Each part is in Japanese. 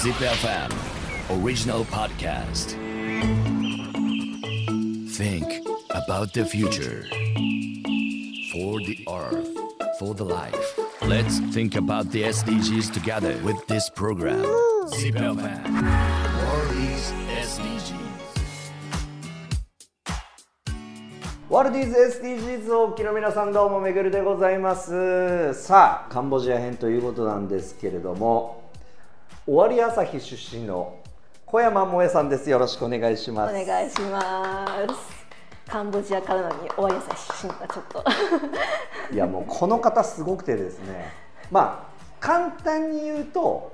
Zip FM original podcast. Think about the future. For the earth, for the life. Let's think about the SDGs together with this program. Zip FM World is SDGs. ワールディーズ SDGs をお聞きの皆さんどうもめぐるでございますさあカンボジア編ということなんですけれども 終わり朝日出身の小山萌さんです。よろしくお願いします。お願いします。カンボジアからなのに終わりやさい出身がちょっと。いやもうこの方すごくてですね。まあ簡単に言うと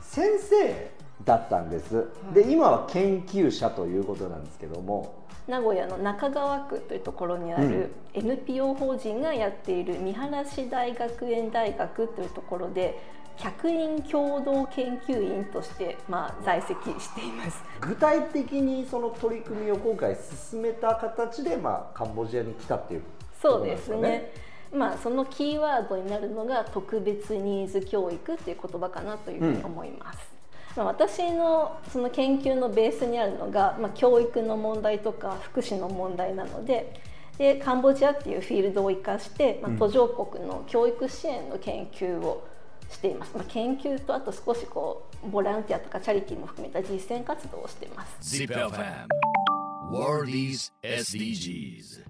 先生だったんです。で今は研究者ということなんですけども。名古屋の中川区というところにある NPO 法人がやっている三原市大学園大学というところで客員共同研究員としてまあ在籍しています。具体的にその取り組みを今回進めた形で、まあ、カンボジアに来たっていうそうですね。まあそのキーワードになるのが特別ニーズ教育っていう言葉かなというふうに思います。まあ私のその研究のベースにあるのが、まあ、教育の問題とか福祉の問題なのででカンボジアっていうフィールドを生かして、まあ、途上国の教育支援の研究をしています、まあ、研究とあと少しこうボランティアとかチャリティーも含めた実践活動をしています。SDGs.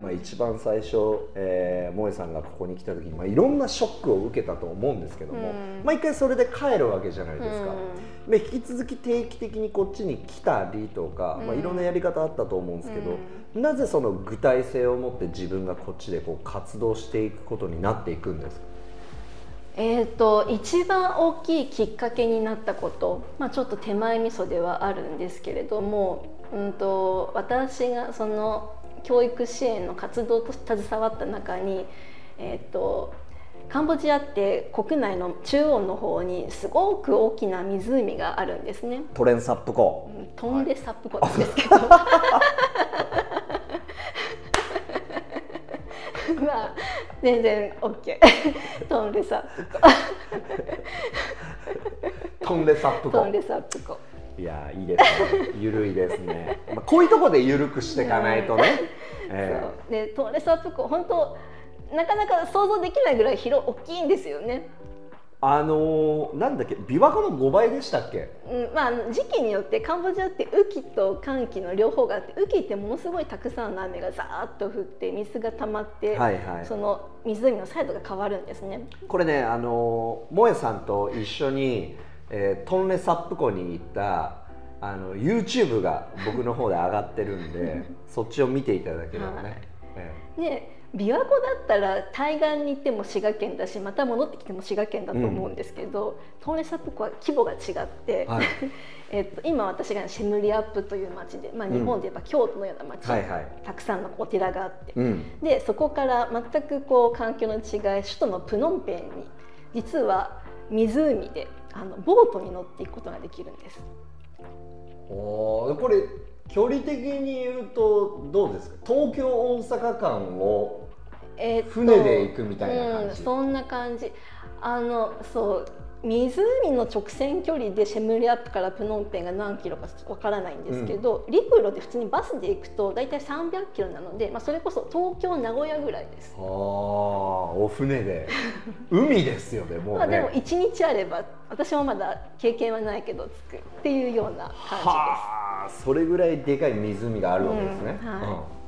まあ、一番最初、えー、萌さんがここに来た時に、まあ、いろんなショックを受けたと思うんですけども、うん。まあ、一回それで帰るわけじゃないですか、うん。で引き続き定期的にこっちに来たりとか、まあ、いろんなやり方あったと思うんですけど、なぜその具体性を持って自分がこっちでこう活動していくことになっていくんですか？えー、と一番大きいきっかけになったこと、まあ、ちょっと手前味噌ではあるんですけれども、うん、と私がその教育支援の活動と携わった中に、えー、とカンボジアって国内の中央の方にすごく大きな湖があるんですね。トレンサップ湖うんトンレサップ湖なんですけど、ま 全然 OK トンレサップ湖 トンレサップ湖トンレサップ湖いやーいいですね。ゆるいですね、まあ、こういうところでゆるくしていかないとね、え そう。でトンレサップ湖本当なかなか想像できないぐらい広大きいんですよね、あのー、なんだっけ琵琶湖の5倍でしたっけ？うんまあ、時期によってカンボジアって雨季と乾季の両方があって雨季ってものすごいたくさんの雨がザーッと降って水が溜まって、はいはい。その湖のサイドが変わるんですね。これねあのー萌さんと一緒に、えートンレサップ湖に行ったあの YouTube が僕の方で上がってるんで そっちを見ていただければね、はい。え。で琵琶湖だったら対岸に行っても滋賀県だしまた戻ってきても滋賀県だと思うんですけど、トンレサップ湖は規模が違って、えはい。えっと、今私がシェムリアップという町で、まあ、うん。日本で言えば京都のような町、はいはい。たくさんのお寺があって、うん。でそこから全くこう環境の違い首都のプノンペンに実は湖であのボートに乗っていくことができるんです。おーこれ距離的に言うとどうですか？東京大阪間をえっと船で行くみたいな感じ。うん、そんな感じ。あのそう湖の直線距離でシェムリアップからプノンペンが何キロかわからないんですけど、陸路で普通にバスで行くと大体300キロなので、まあ、それこそ東京名古屋ぐらいです。あーお船で。海ですよねもうね。まあ、でも1日あれば私もまだ経験はないけど着くっていうような感はあそれぐらいでかい湖があるわけですね、うんはい。うん。うんじです。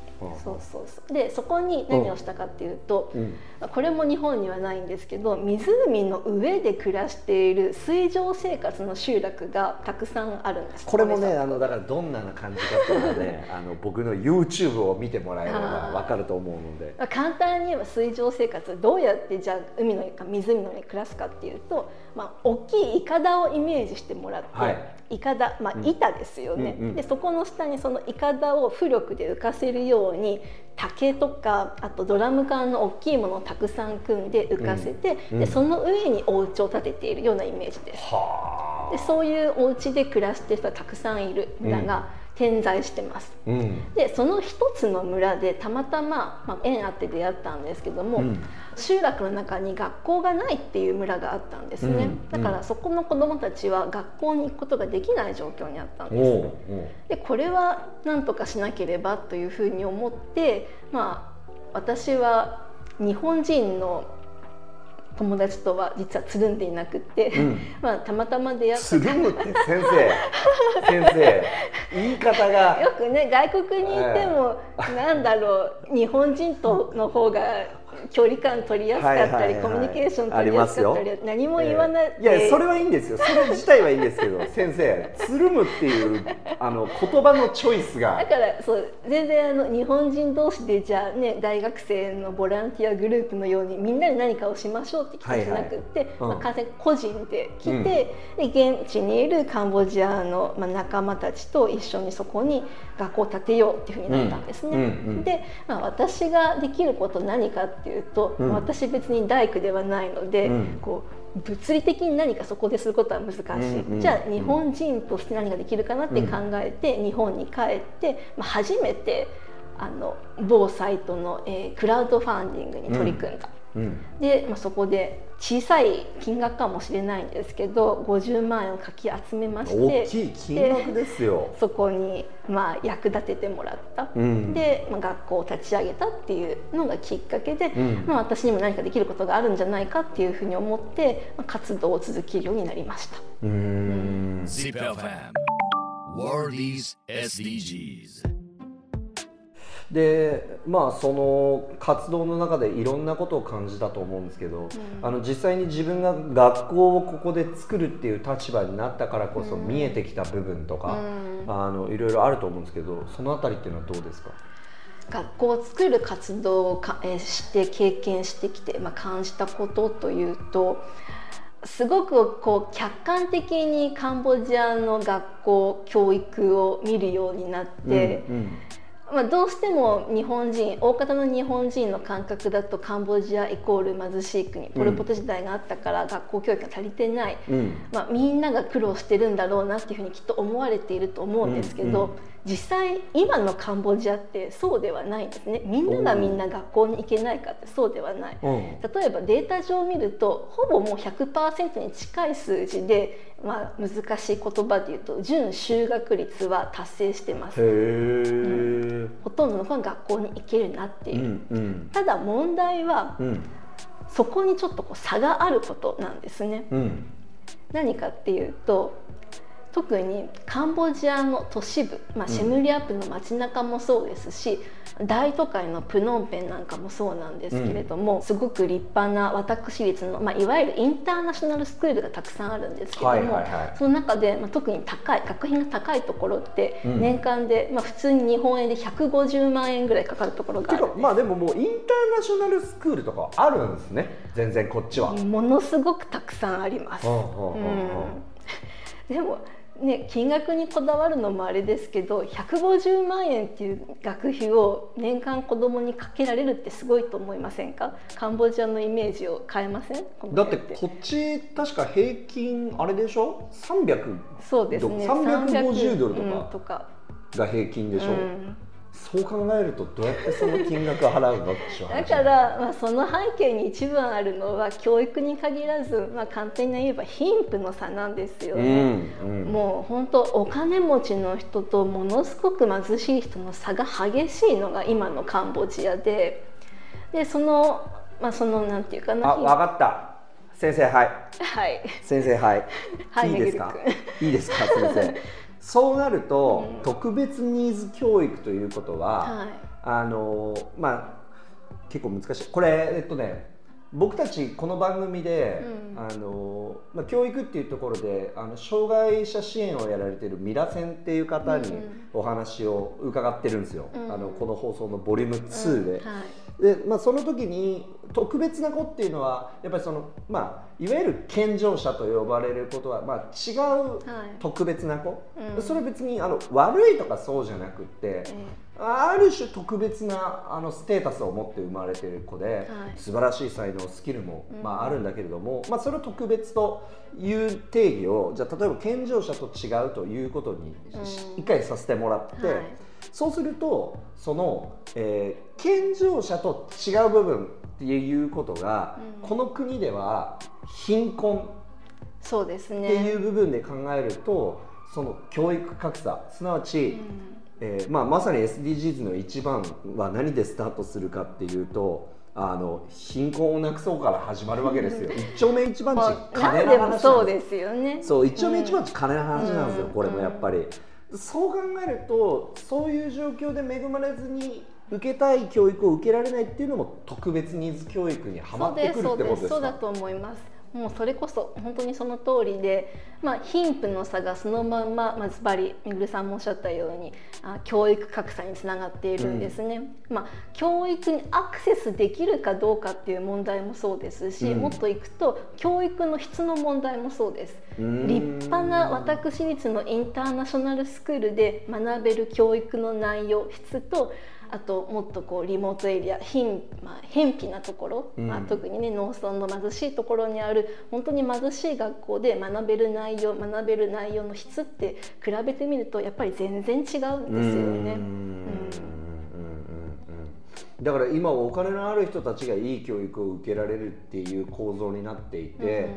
そうそうそう。でそこに何をしたかっていうと、うん。これも日本にはないんですけど湖の上で暮らしている水上生活の集落がたくさんあるんです。これもねさあのだからどんな感じかっていうのはね あの僕の YouTube を見てもらえれば分かると思うので。まあ簡単に言えば水上生活どうやってじゃあ海のか湖の上に暮らすかっていうと、まあ、大きいイカダをイメージしてもらって、はい。イカダ、まあ、板ですよね、うんうん。でそこの下にそのイカダを浮力で浮かせるように竹とかあとドラム缶の大きいものをたくさん組んで浮かせて、うんうん。でその上にお家を建てているようなイメージです。はでそういうお家で暮らしてる人はたくさんいる。んだが、点在してます。うん。でその一つの村でたまたま、まあ、縁あって出会ったんですけども、うん。集落の中に学校がないっていう村があったんですね、うん。だからそこの子どもたちは学校に行くことができない状況にあったんです。でこれは何とかしなければというふうに思って、まあ、私は日本人の友達とは実はつるんでいなくって、うん。まあ、たまたま出会った。つるむって先生。先生。言い方が。よくね外国にいても、なんだろう日本人との方が距離感取りやすかったり、コミュニケーション取りやすかったり何も言わない、いやそれはいいんですよ。それ自体はいいんですけど 先生つるむっていうあの言葉のチョイスが。だからそう全然あの日本人同士でじゃあね大学生のボランティアグループのようにみんなで何かをしましょうって気がしなくって、はいはいうん。まあ、完全に個人で来て、で現地にいるカンボジアの、まあ、仲間たちと一緒にそこに学校を建てようっていうふうになったんですね。うんうんうん。で、まあ、私ができること何かっていうと、うん。私別に大工ではないので、うん。こう物理的に何かそこですることは難しい、うんうんじゃあ日本人として何ができるかなって考えて、日本に帰って、まあ、初めてあの某サイトの、えークラウドファンディングに取り組んだ。うん。で、まあ、そこで小さい金額かもしれないんですけど50万円をかき集めまして大きい金額ですよ。そこにまあ役立ててもらった、うん。で、まあ、学校を立ち上げたっていうのがきっかけで、ん。まあ、私にも何かできることがあるんじゃないかっていうふうに思って、まあ、活動を続けるようになりました。うーん ZIPFM Worldies SDGs でまあその活動の中でいろんなことを感じたと思うんですけど、あの実際に自分が学校をここで作るっていう立場になったからこそ見えてきた部分とか、あのいろいろあると思うんですけどそのあたりっていうのはどうですか？学校を作る活動をか、えーして経験してきて、まあ、感じたことというとすごくこう客観的にカンボジアの学校教育を見るようになって、うんまあ、どうしても日本人大方の日本人の感覚だとカンボジアイコール貧しい国ポル・ポト時代があったから学校教育が足りてない、うん。まあ、みんなが苦労してるんだろうなっていうふうにきっと思われていると思うんですけど、うん。うん実際今のカンボジアってそうではないんですね。みんながみんな学校に行けないかってそうではない。うん。例えばデータ上見るとほぼもう100%に近い数字で、まあ、難しい言葉で言うと準就学率は達成してます。へえほとんどの子が学校に行けるなってう。いう、んうん。ただ問題はうん。そこにちょっとこう差があることなんですね。うん。何かっていうと特にカンボジアの都市部、まあ、シェムリアップの街中もそうですし、大都会のプノンペンなんかもそうなんですけれども、すごく立派な私立の、まあ、いわゆるインターナショナルスクールがたくさんあるんですけれども、はいはいはい。その中で、まあ、特に高い学費が高いところってうん。年間で、まあ、普通に日本円で150万円ぐらいかかるところがあるまあでももうインターナショナルスクールとかあるんですね。全然こっちは。ものすごくたくさんあります。はあはあはあはうん。でもね金額にこだわるのもあれですけど150万円っていう学費を年間子供にかけられるってすごいと思いませんか？カンボジアのイメージを変えません？だって辺こっち確か平均あれでしょ？300そうですね。350ドルとか。が平均でしょ、うんそう考えるとどうやってその金額を払うのだから、まあ、その背景に一番あるのは教育に限らず、まあ、簡単に言えば貧富の差なんですようね。んうん。もう本当お金持ちの人とものすごく貧しい人の差が激しいのが今のカンボジアで。でそのまあそのなんていうかなあ分かった。先生はい。はい。先生はい、はいいいですか？いいですか？先生そうなると、特別ニーズ教育ということは、はい。あのまあ結構難しい。これえっとね僕たちこの番組で、うん。あのまあ、教育っていうところであの障害者支援をやられてるミラセンっていう方にうんお話を伺ってるんですよ、うん。あのこの放送のボリューム2で。うん。はいでまあ、その時に特別な子っていうのはやっぱりその、まあ、いわゆる健常者と呼ばれることは、まあ、違うはい。特別な子、うん。それは別にあの悪いとかそうじゃなくって、えある種特別なあのステータスを持って生まれている子で、い。素晴らしい才能スキルも、うん。まあ、あるんだけれども、まあ、それを特別という定義をじゃあ例えば健常者と違うということにしうん。一回させてもらって、はい。そうするとその、えー健常者と違う部分っていうことが、うん。この国では貧困そうですね。っていう部分で考えるとその教育格差すなわち、えーまあ、まさに SDGs の一番は何でスタートするかっていうとあの貧困をなくそうから始まるわけですよ。一丁目一番地まあ金の話そうですよね。すそう一丁目一番地金の話なんですよ、うん。これもやっぱり、そう考えるとそういう状況で恵まれずに受けたい教育を受けられないっていうのも特別ニーズ教育にはまってくるってことですすかそうだと思いますもうそれこそ本当にその通りで、まあ、貧富の差がそのまんま、まあ、ズバリめぐるさんもおっしゃったようにあ教育格差につながっているんですね、まあ、教育にアクセスできるかどうかっていう問題もそうですし、うん。もっといくと教育の質の問題もそうです。立派な私立のインターナショナルスクールで学べる教育の内容質とあともっとこうリモートエリア貧,、まあ、偏僻なところ、うん。まあ、特にね農村の貧しいところにある本当に貧しい学校で学べる内容学べる内容の質って比べてみるとやっぱり全然違うんですよね。うーん。うんうんうんだから今お金のある人たちがいい教育を受けられるっていう構造になっていて、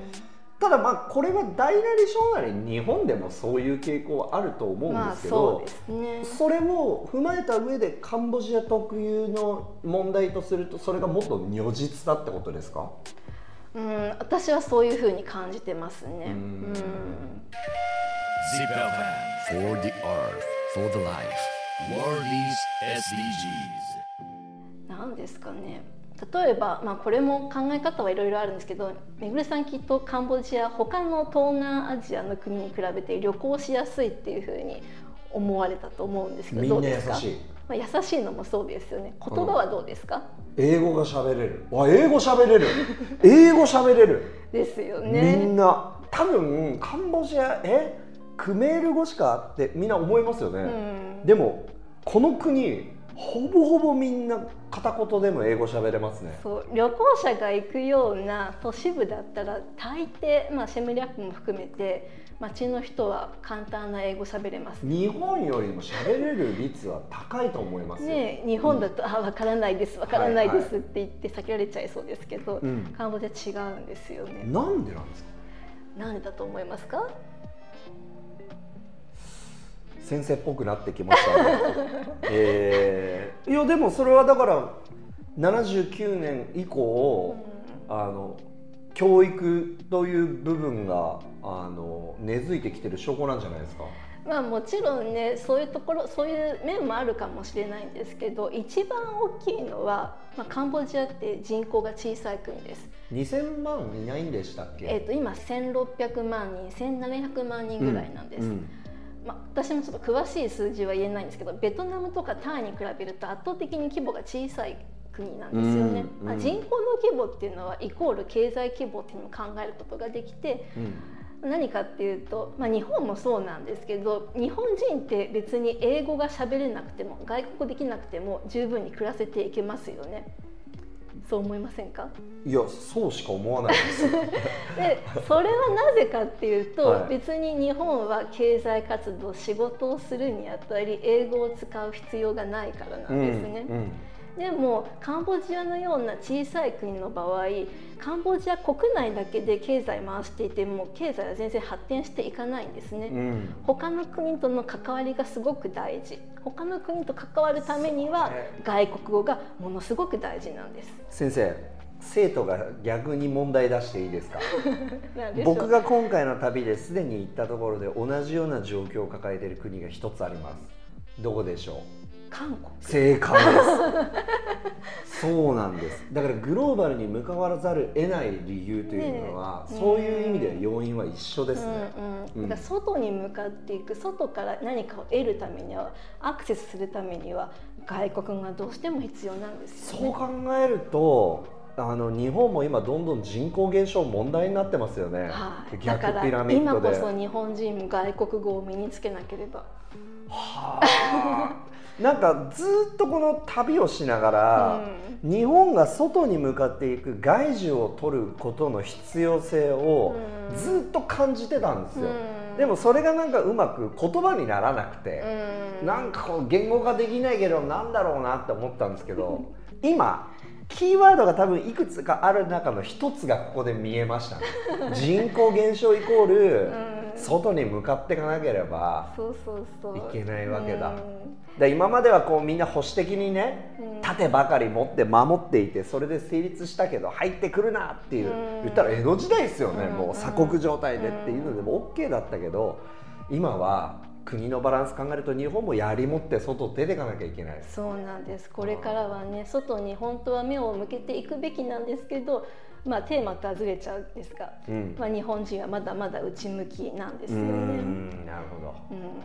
ただまあこれは大なり小なり日本でもそういう傾向はあると思うんまあですけど、そうですね。それを踏まえた上でカンボジア特有の問題とするとそれがもっと如実だってことですか？うん、私はそういうふうに感じてますね。んん Zip FM for the earth, for the life. World is SDGs. なんですかね例えば、まあ、これも考え方はいろいろあるんですけどめぐるさんきっとカンボジア他の東南アジアの国に比べて旅行しやすいっていうふうに思われたと思うんですけどみんな優どうですか？しい。まあ、優しいのもそうですよね。言葉はどうですか、英語が喋れる。わ英語喋れる。英語喋れる。ですよみんね。な。多分カンボジアえ？クメール語しかってみんな思いますよね、うん。でもこの国ほぼほぼみんな片言でも英語喋れますね。そう旅行者が行くような都市部だったら大抵、まあ、シェムリアップも含めて街の人は簡単な英語喋れます。日本よりも喋れる率は高いと思いますよ、ね、日本だと「あわからないですわからないです」って言って避けられちゃいそうですけど、うん。カンボジア違うんですよね。なんでなんですか？なんでだと思いますか？先生っぽくなってきましたね。えーいやでもそれはだから79年以降、あの教育という部分があの根付いてきてる証拠なんじゃないですか？まあもちろんねそういうところそういう面もあるかもしれないんですけど一番大きいのは、まあ、カンボジアって人口が小さい国です。2000万いないんでしたっけ？えっ、と今1600万人1700万人ぐらいなんです。うんまあ、私もちょっと詳しい数字は言えないんですけどベトナムとかタイに比べると圧倒的に規模が小さい国なんですよね、うんまあ、人口の規模っていうのはイコール経済規模っていうのを考えることができてうん。何かっていうと、まあ、日本もそうなんですけど日本人って別に英語が喋れなくても外国できなくても十分に暮らせていけますよねそう思いませんか？いやそうしか思わないです。でそれはなぜかっていうと、はい。別に日本は経済活動仕事をするにあたり英語を使う必要がないからなんですね。うんうんでもカンボジアのような小さい国の場合カンボジア国内だけで経済回していても経済は全然発展していかないんですね。うん。他の国との関わりがすごく大事。他の国と関わるためには外国語がものすごく大事なんです。先生生徒が逆に問題出していいですか？僕が今回の旅ですでに行ったところで同じような状況を抱えている国が一つあります。どこでしょう？韓国。正解です。そうなんです。だからグローバルに向かわざる得ない理由というのは、ねえ。そういう意味では要因は一緒ですね、うんうん、だから外に向かっていく外から何かを得るためにはアクセスするためには外国がどうしても必要なんですよね。そう考えるとあの日本も今どんどん人口減少問題になってますよね、はい、だ逆ピラミッ今ドで。こそ日本人も外国語を身につけなければ、はあなんかずっとこの旅をしながら、う日本が外に向かっていく外需を取ることの必要性をうん。ずっと感じてたんですよ、うん。でもそれがなんかうまく言葉にならなくて、うん。なんかこう言語化できないけどなんだろうなって思ったんですけど 今キーワードが多分いくつかある中の一つがここで見えましたね。人口減少イコールうん。外に向かっていかなければいけないわけだ。うん。で今まではこうみんな保守的にねうん。盾ばかり持って守っていてそれで成立したけど入ってくるなっていううん。言ったら江戸時代ですよね。うん。もう鎖国状態でっていうのでも OK だったけど今は国のバランス考えると日本も槍持って外出ていかなきゃいけない。そうなんです。これからはね外に本当は目を向けていくべきなんですけど、まあ、テーマとはずれちゃうんですが、うん。まあ、日本人はまだまだ内向きなんですうよね。んなるほど。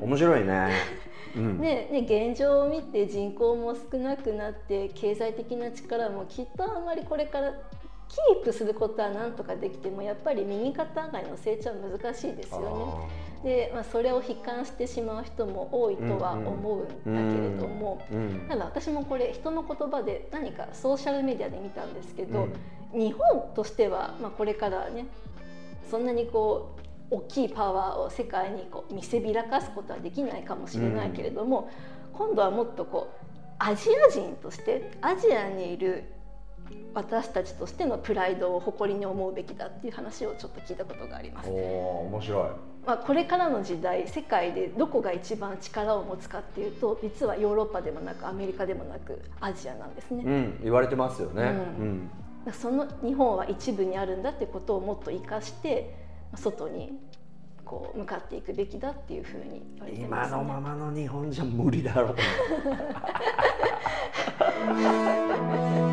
うん。面白いね。うん。ねね、現状を見て人口も少なくなって経済的な力もきっとあんまりこれからキープすることはなんとかできてもやっぱり右肩上がりの成長は難しいですよね。で、まあ、それを悲観してしまう人も多いとは思うんだけれども、うんうんただ私もこれ人の言葉で何かソーシャルメディアで見たんですけど、うん。日本としては、まあ、これからねそんなにこう大きいパワーを世界にこう見せびらかすことはできないかもしれないけれども、今度はもっとこうアジア人としてアジアにいる私たちとしてのプライドを誇りに思うべきだっていう話をちょっと聞いたことがあります。面白いまあ、これからの時代世界でどこが一番力を持つかっていうと実はヨーロッパでもなくアメリカでもなくアジアなんですね。うん言われてますよねうんうんその日本は一部にあるんだってことをもっと生かしてまあ外にこう向かっていくべきだっていうふうに言われてま今す、ね。のままの日本じゃ無理だろう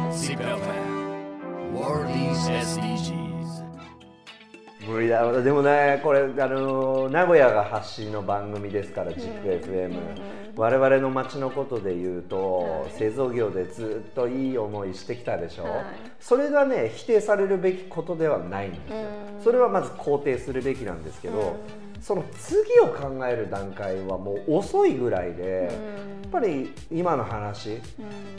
無理だ。ろうでもねこれあの名古屋が発信の番組ですから ZIPFM、我々の街のことで言うと、はい。製造業でずっといい思いしてきたでしょ、はい。それがね否定されるべきことではないんですよ、うん。それはまず肯定するべきなんですけど、うんその次を考える段階はもう遅いぐらいで、やっぱり今の話、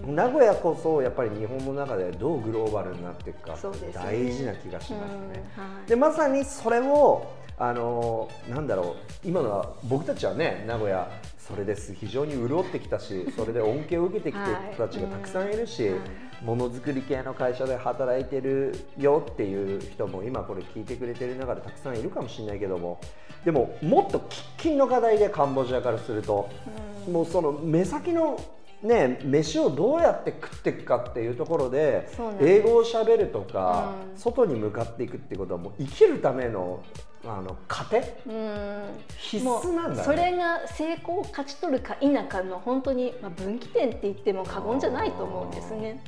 うん。名古屋こそやっぱり日本の中でどうグローバルになっていくか大事な気がしますね。でまさにそれをあのなんだろう今のは僕たちはね名古屋それです。非常に潤ってきたし それで恩恵を受けてきてる人たちがたくさんいるし、はい。ものづくり系の会社で働いてるよっていう人も今これ聞いてくれてる中でたくさんいるかもしれないけどもでももっと喫緊の課題でカンボジアからすると、もうその目先のね、飯をどうやって食っていくかっていうところで英語をしゃべるとか、うん。外に向かっていくってことはもう生きるためのあの糧？うん。必須なんだね。それが成功を勝ち取るか否かの本当に、まあ、分岐点って言っても過言じゃないと思うんですね。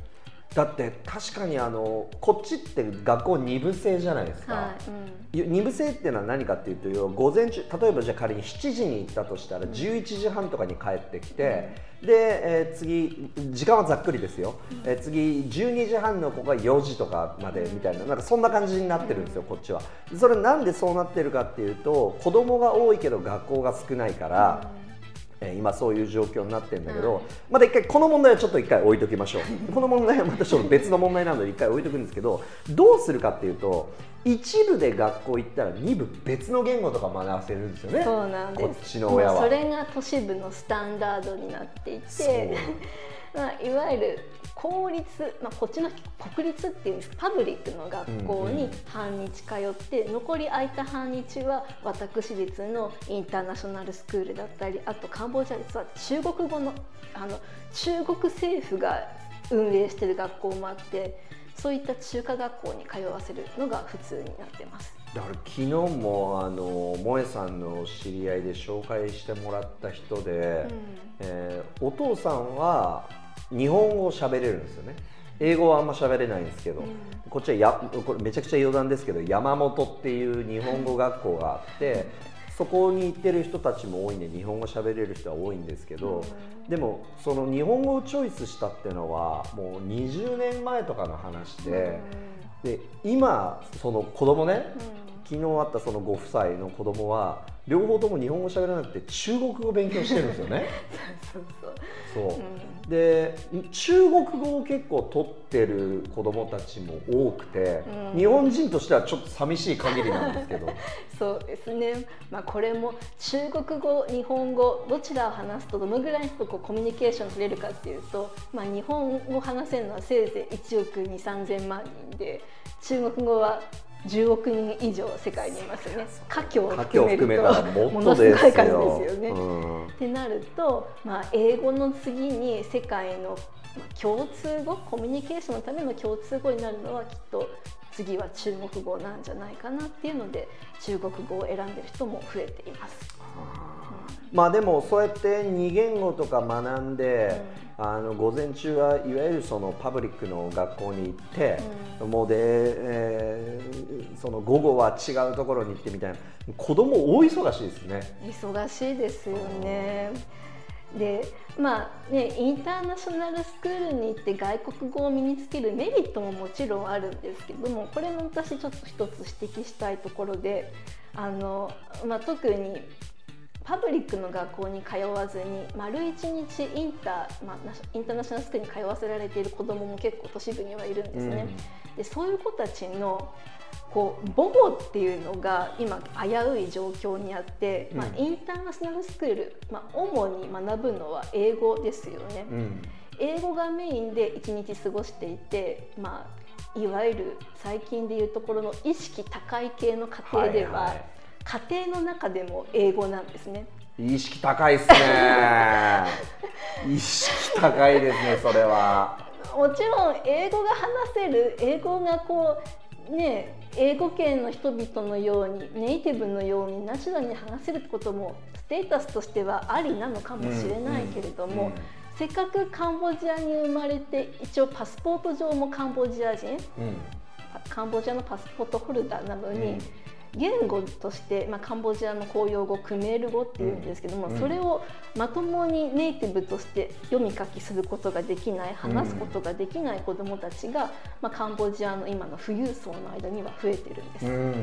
だって確かにあのこっちって学校二部制じゃないですか、はいうん。二部制っていうのは何かっていうと午前中例えばじゃあ仮に7時に行ったとしたら11時半とかに帰ってきて、で、えー次時間はざっくりですよ、えー次12時半の子が4時とかまでみたいななんかそんな感じになってるんですよ、こっちは。それなんでそうなってるかっていうと子供が多いけど学校が少ないから、えー今そういう状況になってるんだけど、はい。まだ一回この問題はちょっと一回置いときましょう。この問題はまたちょっと別の問題なので一回置いとくんですけどどうするかっていうと一部で学校行ったら二部別の言語とか学ばせるんですよね。そうなんです。こっちの親は。それが都市部のスタンダードになっていて、まあ、いわゆる公立、まあ、こっちの国立っていうんですパブリックの学校に半日通って、残り空いた半日は私立のインターナショナルスクールだったりあとカンボジア実は中国語のあの中国政府が運営している学校もあってそういった中華学校に通わせるのが普通になってます。だから昨日もあの萌さんの知り合いで紹介してもらった人で、えーお父さんは日本語を喋れるんですよね。英語はあんま喋れないんですけど、こっちはやこれめちゃくちゃ余談ですけど山本っていう日本語学校があってそこに行ってる人たちも多いんで日本語喋れる人は多いんですけど、でもその日本語をチョイスしたっていうのはもう20年前とかの話で,、で今その子供ね、昨日会ったそのご夫妻の子供は両方とも日本語喋らなくて中国語を勉強してるんですよね。そうそうそう、で中国語を結構取ってる子供たちも多くて、うん。日本人としてはちょっと寂しい限りなんですけど。そうですね、まあ、これも中国語日本語どちらを話すとどのぐらいのこうコミュニケーション取れるかっていうと、まあ、日本語を話せるのはせいぜい1億2 3 0 0万人で中国語は10億人以上世界にいますよね華僑を含めるとものすごい数よ。ですよね。うんってなると、まあ、英語の次に世界のまあ共通語コミュニケーションのための共通語になるのはきっと次は中国語なんじゃないかなっていうので中国語を選んでる人も増えています。まあでもそうやって2言語とか学んで、あの午前中はいわゆるそのパブリックの学校に行って、もうで、えーその午後は違うところに行ってみたいな子供大忙しいですね。忙しいですよね。でまあねインターナショナルスクールに行って外国語を身につけるメリットももちろんあるんですけどもこれも私ちょっと一つ指摘したいところであの、まあ、特にパブリックの学校に通わずに丸一日インター、まあ、ナシインターナショナルスクールに通わせられている子どもも結構都市部にはいるんですね。でそういう子たちのこう母語っていうのが今危うい状況にあって、まあ、うんインターナショナルスクール、まあ、主に学ぶのは英語ですよね。うん英語がメインで一日過ごしていて、まあ、いわゆる最近でいうところの意識高い系の家庭では、はいはい家庭の中でも英語なんですね。意識高いですね。意識高いですね、それは。もちろん英語が話せる英語がこうね英語圏の人々のようにネイティブのようにナチュラルに話せるってこともステータスとしてはありなのかもしれないけれども、うんうんせっかくカンボジアに生まれて一応パスポート上もカンボジア人うんカンボジアのパスポートホルダーなのに、うん言語として、まあ、カンボジアの公用語クメール語っていうんですけども、うん。それをまともにネイティブとして読み書きすることができない話すことができない子どもたちが、まあ、カンボジアの今の富裕層の間には増えてるんです。うん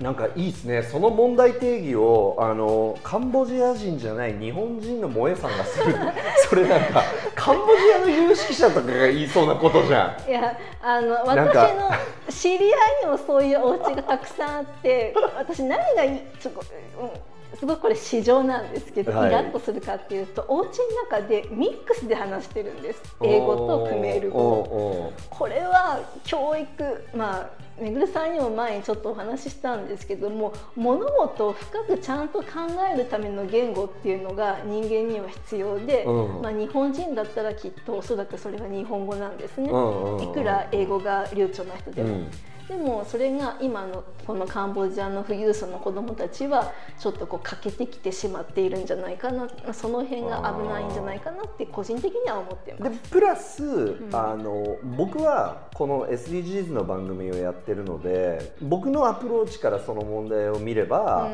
なんかいいですね、その問題定義をあのカンボジア人じゃない日本人の萌えさんがする、それなんかカンボジアの有識者とかが言いそうなことじゃん。いやあの私の知り合いにもそういうお家がたくさんあって私何がいいちょっと、うん。すごくこれ市場なんですけど、はい。イラッとするかっていうとお家の中でミックスで話してるんです。英語とクメール語。これは教育まあめぐるさんにも前にちょっとお話ししたんですけども物事を深くちゃんと考えるための言語っていうのが人間には必要で、うん。まあ、日本人だったらきっとおそらくそれは日本語なんですね。うんうんうん。いくら英語が流暢な人でも。うんでもそれが今のこのカンボジアの富裕層の子どもたちはちょっとこう欠けてきてしまっているんじゃないかなその辺が危ないんじゃないかなって個人的には思ってま。ですプラス、あの僕はこの SDGs の番組をやってるので僕のアプローチからその問題を見れば、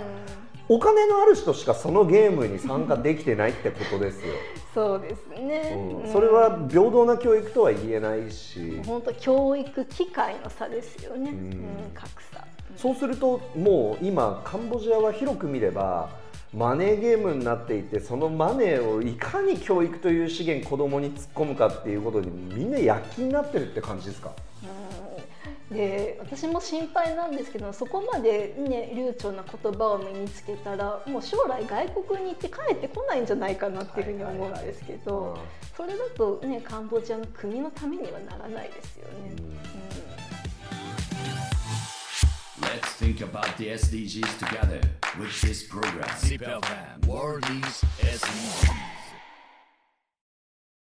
お金のある人しかそのゲームに参加できてないってことですよ、そうですね、うん。それは平等な教育とは言えないし、本当教育機会の差ですよね、ううんん格差。そうするともう今カンボジアは広く見ればマネーゲームになっていてそのマネーをいかに教育という資源子供に突っ込むかっていうことにみんな躍起になってるって感じですか？うんで私も心配なんですけどそこまで、ね、流暢な言葉を身につけたらもう将来外国に行って帰ってこないんじゃないかなっていうふうに思うんですけど、はいはいはいそれだと、ね、カンボジアの国のためにはならないですよね。うん Let's think about the SDGs together with this program. World SDGs.